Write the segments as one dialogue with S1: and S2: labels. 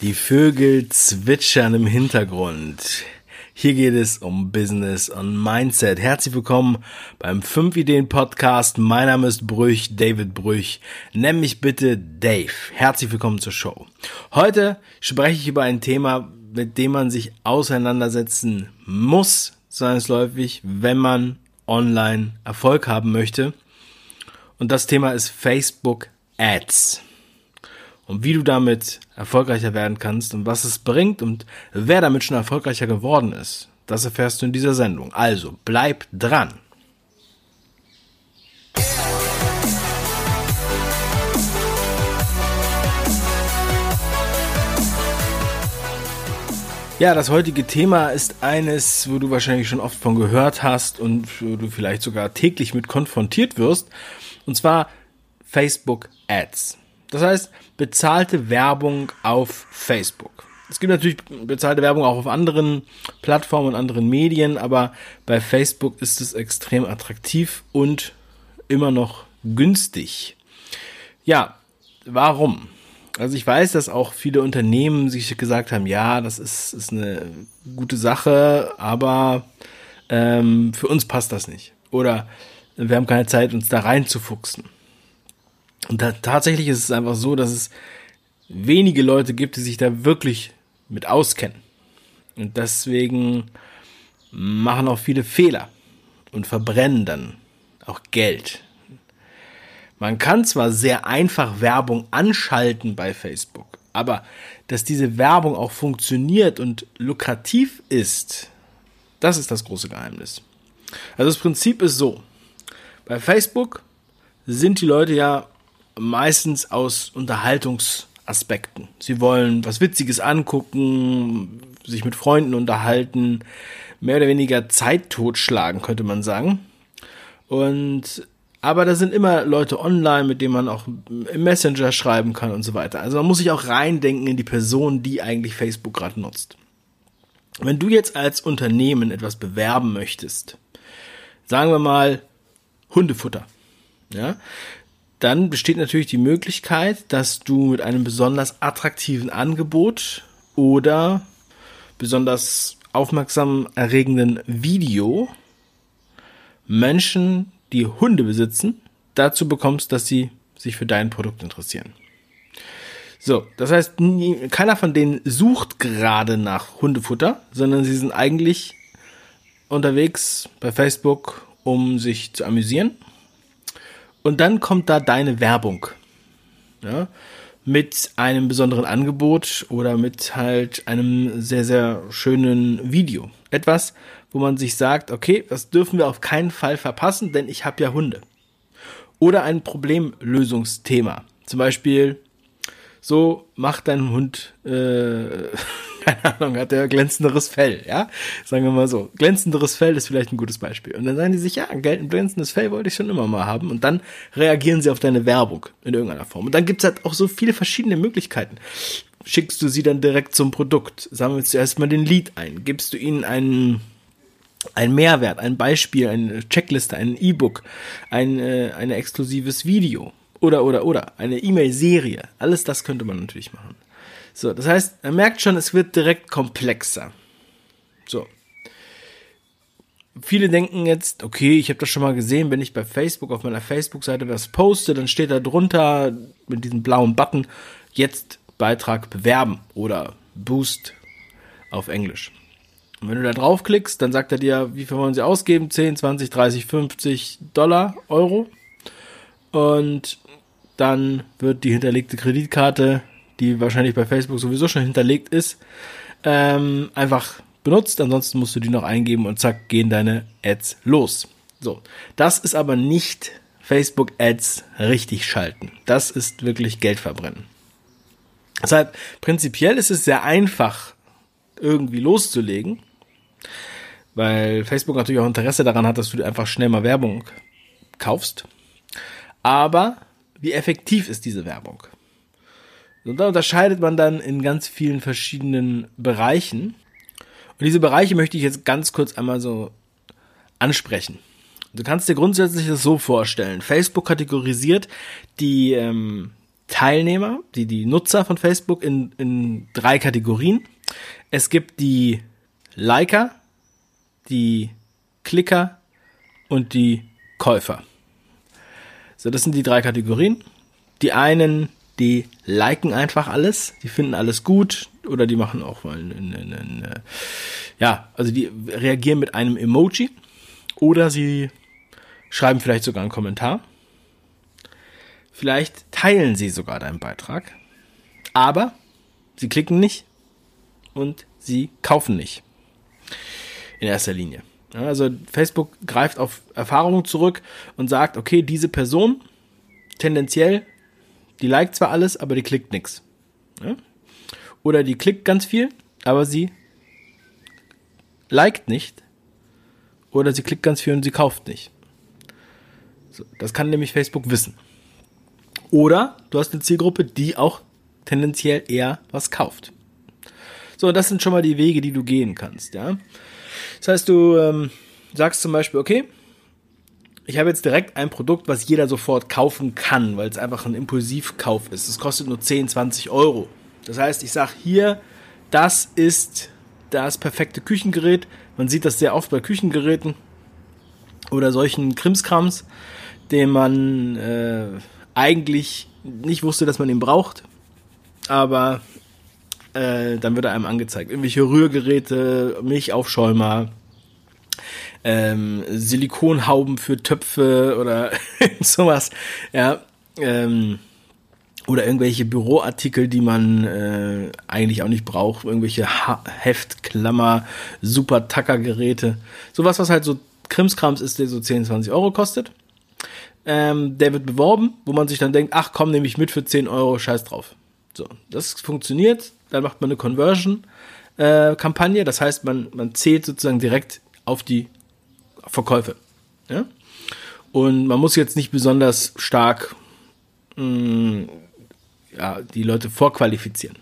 S1: Die Vögel zwitschern im Hintergrund. Hier geht es um Business und Mindset. Herzlich willkommen beim 5 Ideen Podcast. Mein Name ist Brüch, David Brüch. Nenn mich bitte Dave. Herzlich willkommen zur Show. Heute spreche ich über ein Thema, mit dem man sich auseinandersetzen muss, zwangsläufig, wenn man online Erfolg haben möchte. Und das Thema ist Facebook Ads und wie du damit erfolgreicher werden kannst und was es bringt und wer damit schon erfolgreicher geworden ist. Das erfährst du in dieser Sendung. Also bleib dran. Ja, das heutige Thema ist eines, wo du wahrscheinlich schon oft von gehört hast und wo du vielleicht sogar täglich mit konfrontiert wirst. Und zwar Facebook Ads. Das heißt, bezahlte Werbung auf Facebook. Es gibt natürlich bezahlte Werbung auch auf anderen Plattformen und anderen Medien, aber bei Facebook ist es extrem attraktiv und immer noch günstig. Ja, warum? Also ich weiß, dass auch viele Unternehmen sich gesagt haben, ja, das ist, ist eine gute Sache, aber ähm, für uns passt das nicht. Oder wir haben keine Zeit, uns da reinzufuchsen. Und da, tatsächlich ist es einfach so, dass es wenige Leute gibt, die sich da wirklich mit auskennen. Und deswegen machen auch viele Fehler und verbrennen dann auch Geld. Man kann zwar sehr einfach Werbung anschalten bei Facebook, aber dass diese Werbung auch funktioniert und lukrativ ist, das ist das große Geheimnis. Also das Prinzip ist so. Bei Facebook sind die Leute ja meistens aus Unterhaltungsaspekten. Sie wollen was Witziges angucken, sich mit Freunden unterhalten, mehr oder weniger Zeit totschlagen, könnte man sagen. Und aber da sind immer Leute online, mit denen man auch im Messenger schreiben kann und so weiter. Also man muss sich auch reindenken in die Person, die eigentlich Facebook gerade nutzt. Wenn du jetzt als Unternehmen etwas bewerben möchtest, sagen wir mal Hundefutter, ja, dann besteht natürlich die Möglichkeit, dass du mit einem besonders attraktiven Angebot oder besonders aufmerksam erregenden Video Menschen, die Hunde besitzen, dazu bekommst, dass sie sich für dein Produkt interessieren. So, das heißt, keiner von denen sucht gerade nach Hundefutter, sondern sie sind eigentlich unterwegs bei Facebook, um sich zu amüsieren und dann kommt da deine Werbung. Ja, mit einem besonderen Angebot oder mit halt einem sehr, sehr schönen Video. Etwas, wo man sich sagt, okay, das dürfen wir auf keinen Fall verpassen, denn ich habe ja Hunde. Oder ein Problemlösungsthema. Zum Beispiel, so macht dein Hund äh, keine Ahnung, hat er glänzenderes Fell, ja? Sagen wir mal so. Glänzenderes Fell ist vielleicht ein gutes Beispiel. Und dann sagen die sich, ja, ein glänzendes Fell wollte ich schon immer mal haben. Und dann reagieren sie auf deine Werbung in irgendeiner Form. Und dann gibt's halt auch so viele verschiedene Möglichkeiten. Schickst du sie dann direkt zum Produkt? Sagen wir zuerst mal den Lead ein. Gibst du ihnen einen, ein Mehrwert, ein Beispiel, eine Checkliste, ein E-Book, ein, äh, ein exklusives Video oder, oder, oder, eine E-Mail-Serie. Alles das könnte man natürlich machen. So, das heißt, er merkt schon, es wird direkt komplexer. So. Viele denken jetzt, okay, ich habe das schon mal gesehen, wenn ich bei Facebook auf meiner Facebook-Seite was poste, dann steht da drunter mit diesem blauen Button jetzt Beitrag bewerben oder Boost auf Englisch. Und wenn du da draufklickst, dann sagt er dir, wie viel wollen sie ausgeben? 10, 20, 30, 50 Dollar, Euro. Und dann wird die hinterlegte Kreditkarte die wahrscheinlich bei Facebook sowieso schon hinterlegt ist, ähm, einfach benutzt. Ansonsten musst du die noch eingeben und zack, gehen deine Ads los. So, das ist aber nicht Facebook Ads richtig schalten. Das ist wirklich Geld verbrennen. Deshalb, prinzipiell ist es sehr einfach, irgendwie loszulegen, weil Facebook natürlich auch Interesse daran hat, dass du einfach schnell mal Werbung kaufst. Aber wie effektiv ist diese Werbung? Und da unterscheidet man dann in ganz vielen verschiedenen Bereichen. Und diese Bereiche möchte ich jetzt ganz kurz einmal so ansprechen. Du kannst dir grundsätzlich das so vorstellen. Facebook kategorisiert die ähm, Teilnehmer, die, die Nutzer von Facebook in, in drei Kategorien. Es gibt die Liker, die Klicker und die Käufer. So, das sind die drei Kategorien. Die einen, die liken einfach alles, die finden alles gut oder die machen auch mal eine, eine, eine ja, also die reagieren mit einem Emoji oder sie schreiben vielleicht sogar einen Kommentar. Vielleicht teilen sie sogar deinen Beitrag, aber sie klicken nicht und sie kaufen nicht. In erster Linie. Also Facebook greift auf Erfahrungen zurück und sagt, okay, diese Person tendenziell, die liked zwar alles, aber die klickt nichts. Oder die klickt ganz viel, aber sie liked nicht. Oder sie klickt ganz viel und sie kauft nicht. So, das kann nämlich Facebook wissen. Oder du hast eine Zielgruppe, die auch tendenziell eher was kauft. So, das sind schon mal die Wege, die du gehen kannst, ja. Das heißt, du ähm, sagst zum Beispiel, okay, ich habe jetzt direkt ein Produkt, was jeder sofort kaufen kann, weil es einfach ein Impulsivkauf ist. Es kostet nur 10, 20 Euro. Das heißt, ich sage hier, das ist das perfekte Küchengerät. Man sieht das sehr oft bei Küchengeräten oder solchen Krimskrams, den man äh, eigentlich nicht wusste, dass man ihn braucht. Aber äh, dann wird er einem angezeigt. Irgendwelche Rührgeräte, Milchaufschäumer, ähm, Silikonhauben für Töpfe oder sowas. Ja, ähm, oder irgendwelche Büroartikel, die man äh, eigentlich auch nicht braucht, irgendwelche ha Heftklammer, super Tackergeräte, sowas, was halt so Krimskrams ist, der so 10, 20 Euro kostet. Ähm, der wird beworben, wo man sich dann denkt, ach komm, nehme ich mit für 10 Euro, scheiß drauf. So, das funktioniert, dann macht man eine Conversion-Kampagne, äh, das heißt, man, man zählt sozusagen direkt auf die Verkäufe. Ja? Und man muss jetzt nicht besonders stark mh, mm, ja, die Leute vorqualifizieren.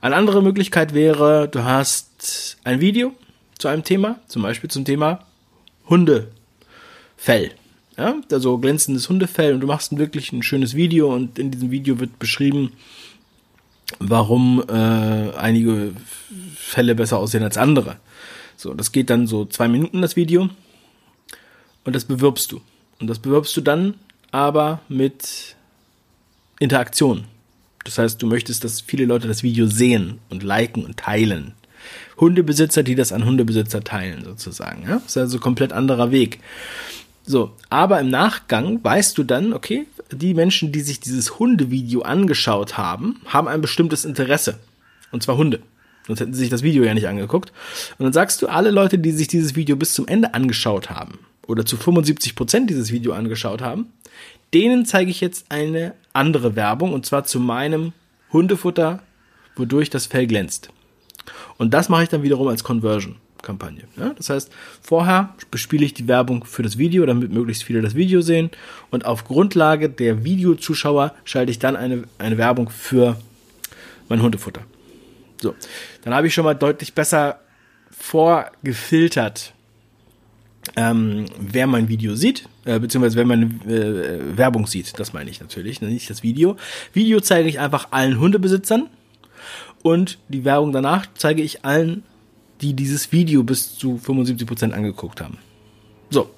S1: Eine andere Möglichkeit wäre, du hast ein Video zu einem Thema, zum Beispiel zum Thema Hundefell. Ja, also glänzendes Hundefell und du machst wirklich ein schönes Video und in diesem Video wird beschrieben, warum äh, einige Fälle besser aussehen als andere. So, das geht dann so zwei Minuten das Video und das bewirbst du. Und das bewirbst du dann aber mit Interaktion. Das heißt, du möchtest, dass viele Leute das Video sehen und liken und teilen. Hundebesitzer, die das an Hundebesitzer teilen, sozusagen. Ja? Das ist also ein komplett anderer Weg. So, aber im Nachgang weißt du dann, okay, die Menschen, die sich dieses Hundevideo angeschaut haben, haben ein bestimmtes Interesse. Und zwar Hunde. Sonst hätten sie sich das Video ja nicht angeguckt. Und dann sagst du, alle Leute, die sich dieses Video bis zum Ende angeschaut haben, oder zu 75 Prozent dieses Video angeschaut haben, denen zeige ich jetzt eine andere Werbung und zwar zu meinem Hundefutter, wodurch das Fell glänzt. Und das mache ich dann wiederum als Conversion-Kampagne. Ja? Das heißt, vorher bespiele ich die Werbung für das Video, damit möglichst viele das Video sehen. Und auf Grundlage der Videozuschauer schalte ich dann eine, eine Werbung für mein Hundefutter. So, dann habe ich schon mal deutlich besser vorgefiltert, ähm, wer mein Video sieht, äh, beziehungsweise wer meine äh, Werbung sieht, das meine ich natürlich, ne, nicht das Video. Video zeige ich einfach allen Hundebesitzern und die Werbung danach zeige ich allen, die dieses Video bis zu 75 Prozent angeguckt haben. So.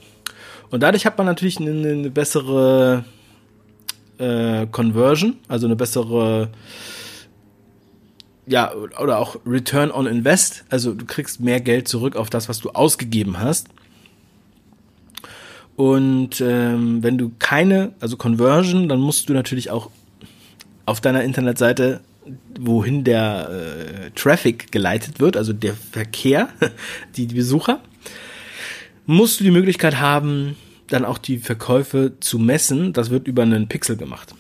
S1: Und dadurch hat man natürlich eine, eine bessere äh, Conversion, also eine bessere ja, oder auch Return on Invest, also du kriegst mehr Geld zurück auf das, was du ausgegeben hast. Und ähm, wenn du keine, also Conversion, dann musst du natürlich auch auf deiner Internetseite, wohin der äh, Traffic geleitet wird, also der Verkehr, die, die Besucher, musst du die Möglichkeit haben, dann auch die Verkäufe zu messen. Das wird über einen Pixel gemacht.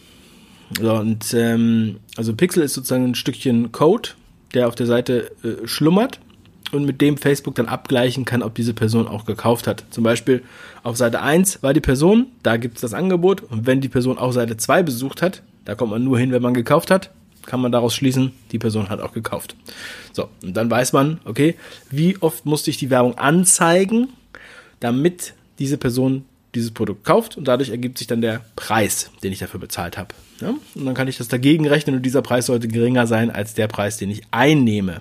S1: So, und ähm, also Pixel ist sozusagen ein Stückchen Code, der auf der Seite äh, schlummert und mit dem Facebook dann abgleichen kann, ob diese Person auch gekauft hat. Zum Beispiel auf Seite 1 war die Person, da gibt es das Angebot und wenn die Person auch Seite 2 besucht hat, da kommt man nur hin, wenn man gekauft hat, kann man daraus schließen, die Person hat auch gekauft. So, und dann weiß man, okay, wie oft musste ich die Werbung anzeigen, damit diese Person dieses Produkt kauft und dadurch ergibt sich dann der Preis, den ich dafür bezahlt habe. Ja? Und dann kann ich das dagegen rechnen und dieser Preis sollte geringer sein als der Preis, den ich einnehme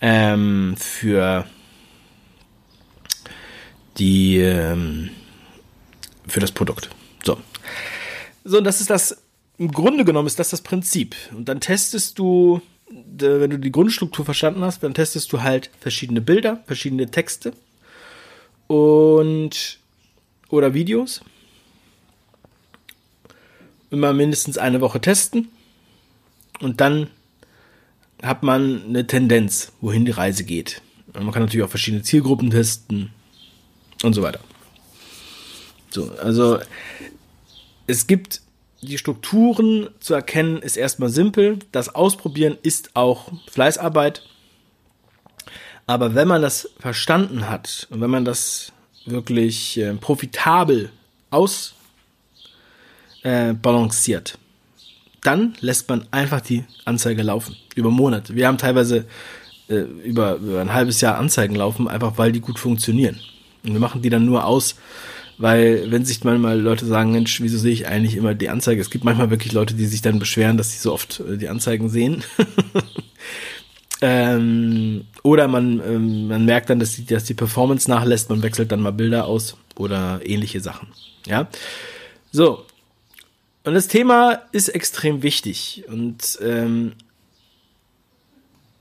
S1: ähm, für die ähm, für das Produkt. So. So, und das ist das, im Grunde genommen ist das das Prinzip. Und dann testest du, wenn du die Grundstruktur verstanden hast, dann testest du halt verschiedene Bilder, verschiedene Texte und oder Videos. Immer mindestens eine Woche testen und dann hat man eine Tendenz, wohin die Reise geht. Und man kann natürlich auch verschiedene Zielgruppen testen und so weiter. So, also es gibt die Strukturen zu erkennen, ist erstmal simpel. Das Ausprobieren ist auch Fleißarbeit. Aber wenn man das verstanden hat und wenn man das wirklich äh, profitabel ausbalanciert, äh, dann lässt man einfach die Anzeige laufen. Über Monate. Wir haben teilweise äh, über, über ein halbes Jahr Anzeigen laufen, einfach weil die gut funktionieren. Und wir machen die dann nur aus, weil wenn sich manchmal Leute sagen, Mensch, wieso sehe ich eigentlich immer die Anzeige? Es gibt manchmal wirklich Leute, die sich dann beschweren, dass sie so oft äh, die Anzeigen sehen. ähm, oder man, ähm, man merkt dann, dass die, dass die Performance nachlässt, man wechselt dann mal Bilder aus oder ähnliche Sachen. Ja. So. Und das Thema ist extrem wichtig. Und ähm,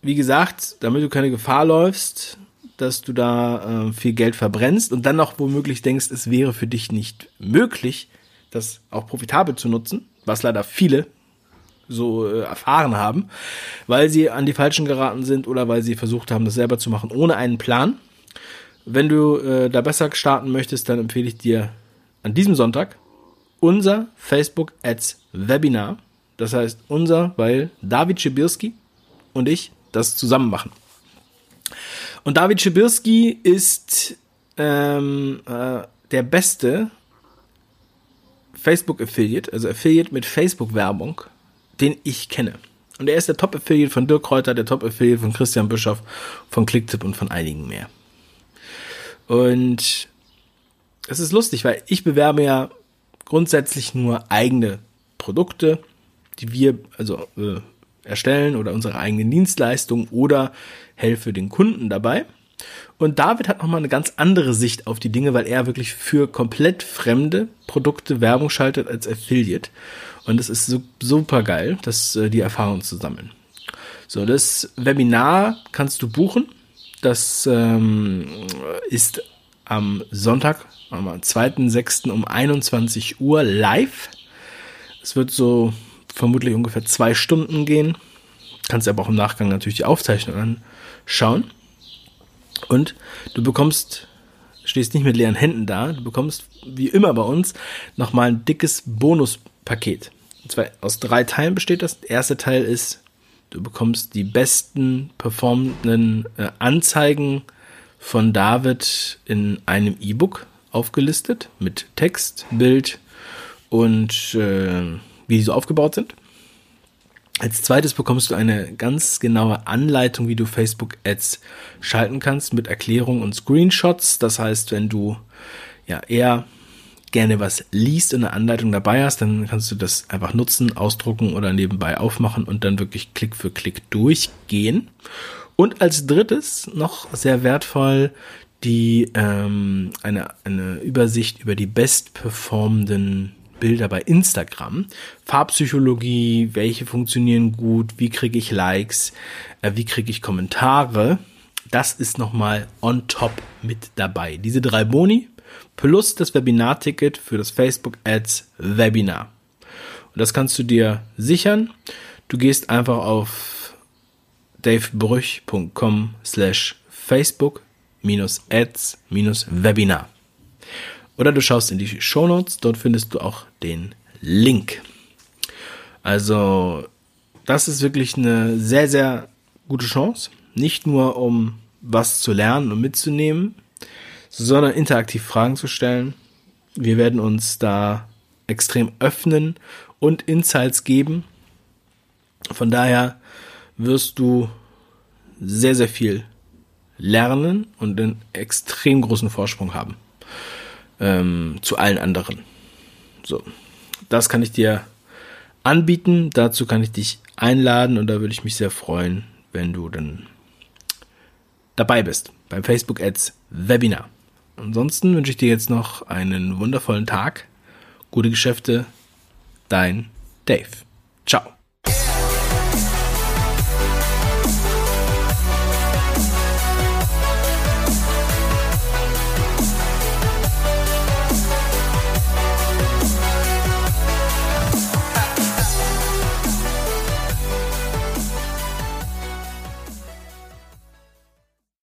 S1: wie gesagt, damit du keine Gefahr läufst, dass du da äh, viel Geld verbrennst und dann noch womöglich denkst, es wäre für dich nicht möglich, das auch profitabel zu nutzen, was leider viele so äh, erfahren haben, weil sie an die Falschen geraten sind oder weil sie versucht haben, das selber zu machen, ohne einen Plan. Wenn du äh, da besser starten möchtest, dann empfehle ich dir an diesem Sonntag unser Facebook Ads Webinar. Das heißt unser, weil David Schibirski und ich das zusammen machen. Und David Schibirski ist ähm, äh, der beste Facebook-Affiliate, also Affiliate mit Facebook-Werbung, den ich kenne. Und er ist der Top-Affiliate von Dirk Kräuter, der Top-Affiliate von Christian Bischoff, von Clicktip und von einigen mehr. Und es ist lustig, weil ich bewerbe ja grundsätzlich nur eigene Produkte, die wir also äh, erstellen oder unsere eigenen Dienstleistungen oder helfe den Kunden dabei. Und David hat nochmal eine ganz andere Sicht auf die Dinge, weil er wirklich für komplett fremde Produkte Werbung schaltet als Affiliate. Und es ist super geil, das, äh, die Erfahrung zu sammeln. So, das Webinar kannst du buchen. Das ähm, ist am Sonntag, am 2.6. um 21 Uhr live. Es wird so vermutlich ungefähr zwei Stunden gehen. Kannst aber auch im Nachgang natürlich die Aufzeichnung anschauen. Und du bekommst, stehst nicht mit leeren Händen da, du bekommst, wie immer bei uns, nochmal ein dickes Bonuspaket. Und zwar aus drei Teilen besteht das. Der erste Teil ist, du bekommst die besten performenden äh, Anzeigen von David in einem E-Book aufgelistet mit Text, Bild und äh, wie die so aufgebaut sind. Als zweites bekommst du eine ganz genaue Anleitung, wie du Facebook Ads schalten kannst mit Erklärungen und Screenshots. Das heißt, wenn du ja eher gerne was liest und eine Anleitung dabei hast, dann kannst du das einfach nutzen, ausdrucken oder nebenbei aufmachen und dann wirklich Klick für Klick durchgehen. Und als drittes noch sehr wertvoll die ähm, eine, eine Übersicht über die bestperformenden Bilder bei Instagram. Farbpsychologie, welche funktionieren gut, wie kriege ich Likes, äh, wie kriege ich Kommentare. Das ist nochmal on top mit dabei. Diese drei Boni plus das Webinar-Ticket für das Facebook Ads Webinar. Und das kannst du dir sichern. Du gehst einfach auf davebrüch.com slash Facebook Ads Webinar. Oder du schaust in die Show Notes, dort findest du auch den Link. Also, das ist wirklich eine sehr, sehr gute Chance. Nicht nur um was zu lernen und mitzunehmen, sondern interaktiv Fragen zu stellen. Wir werden uns da extrem öffnen und Insights geben. Von daher wirst du sehr, sehr viel lernen und einen extrem großen Vorsprung haben. Ähm, zu allen anderen. So, das kann ich dir anbieten. Dazu kann ich dich einladen und da würde ich mich sehr freuen, wenn du dann dabei bist beim Facebook Ads Webinar. Ansonsten wünsche ich dir jetzt noch einen wundervollen Tag, gute Geschäfte, dein Dave. Ciao.